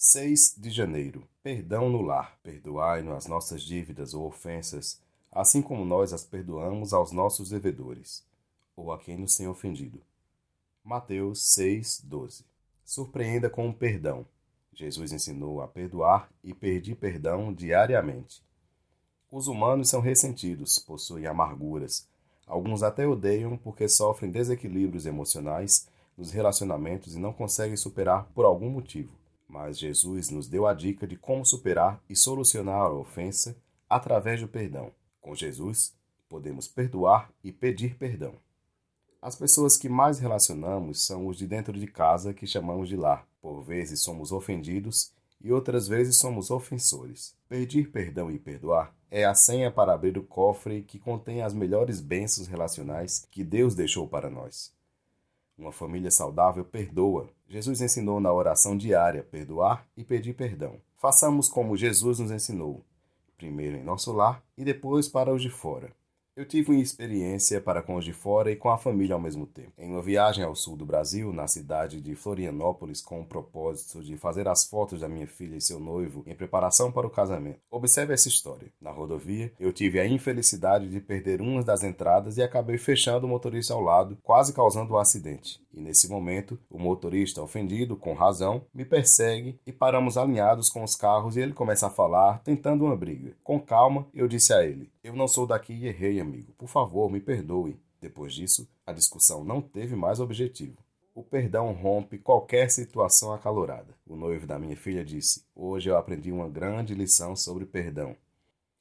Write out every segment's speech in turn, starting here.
6 de janeiro. Perdão no lar. Perdoai-nos as nossas dívidas ou ofensas, assim como nós as perdoamos aos nossos devedores, ou a quem nos tem ofendido. Mateus 6, 12. Surpreenda com o perdão. Jesus ensinou a perdoar e pedir perdão diariamente. Os humanos são ressentidos, possuem amarguras. Alguns até odeiam porque sofrem desequilíbrios emocionais nos relacionamentos e não conseguem superar por algum motivo. Mas Jesus nos deu a dica de como superar e solucionar a ofensa através do perdão. Com Jesus, podemos perdoar e pedir perdão. As pessoas que mais relacionamos são os de dentro de casa que chamamos de lar. Por vezes somos ofendidos e outras vezes somos ofensores. Pedir perdão e perdoar é a senha para abrir o cofre que contém as melhores bênçãos relacionais que Deus deixou para nós. Uma família saudável perdoa. Jesus ensinou na oração diária perdoar e pedir perdão. Façamos como Jesus nos ensinou, primeiro em nosso lar e depois para os de fora. Eu tive uma experiência para com os de fora e com a família ao mesmo tempo. Em uma viagem ao sul do Brasil, na cidade de Florianópolis, com o propósito de fazer as fotos da minha filha e seu noivo em preparação para o casamento. Observe essa história. Na rodovia, eu tive a infelicidade de perder uma das entradas e acabei fechando o motorista ao lado, quase causando um acidente. E nesse momento, o motorista, ofendido, com razão, me persegue e paramos alinhados com os carros e ele começa a falar, tentando uma briga. Com calma, eu disse a ele: Eu não sou daqui e errei, amigo. Por favor, me perdoe. Depois disso, a discussão não teve mais objetivo. O perdão rompe qualquer situação acalorada. O noivo da minha filha disse: Hoje eu aprendi uma grande lição sobre perdão.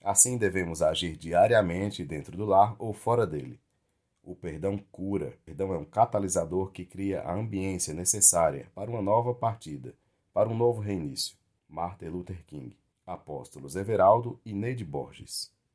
Assim devemos agir diariamente dentro do lar ou fora dele. O perdão cura. O perdão é um catalisador que cria a ambiência necessária para uma nova partida, para um novo reinício. Martin Luther King. Apóstolos Everaldo e Neide Borges.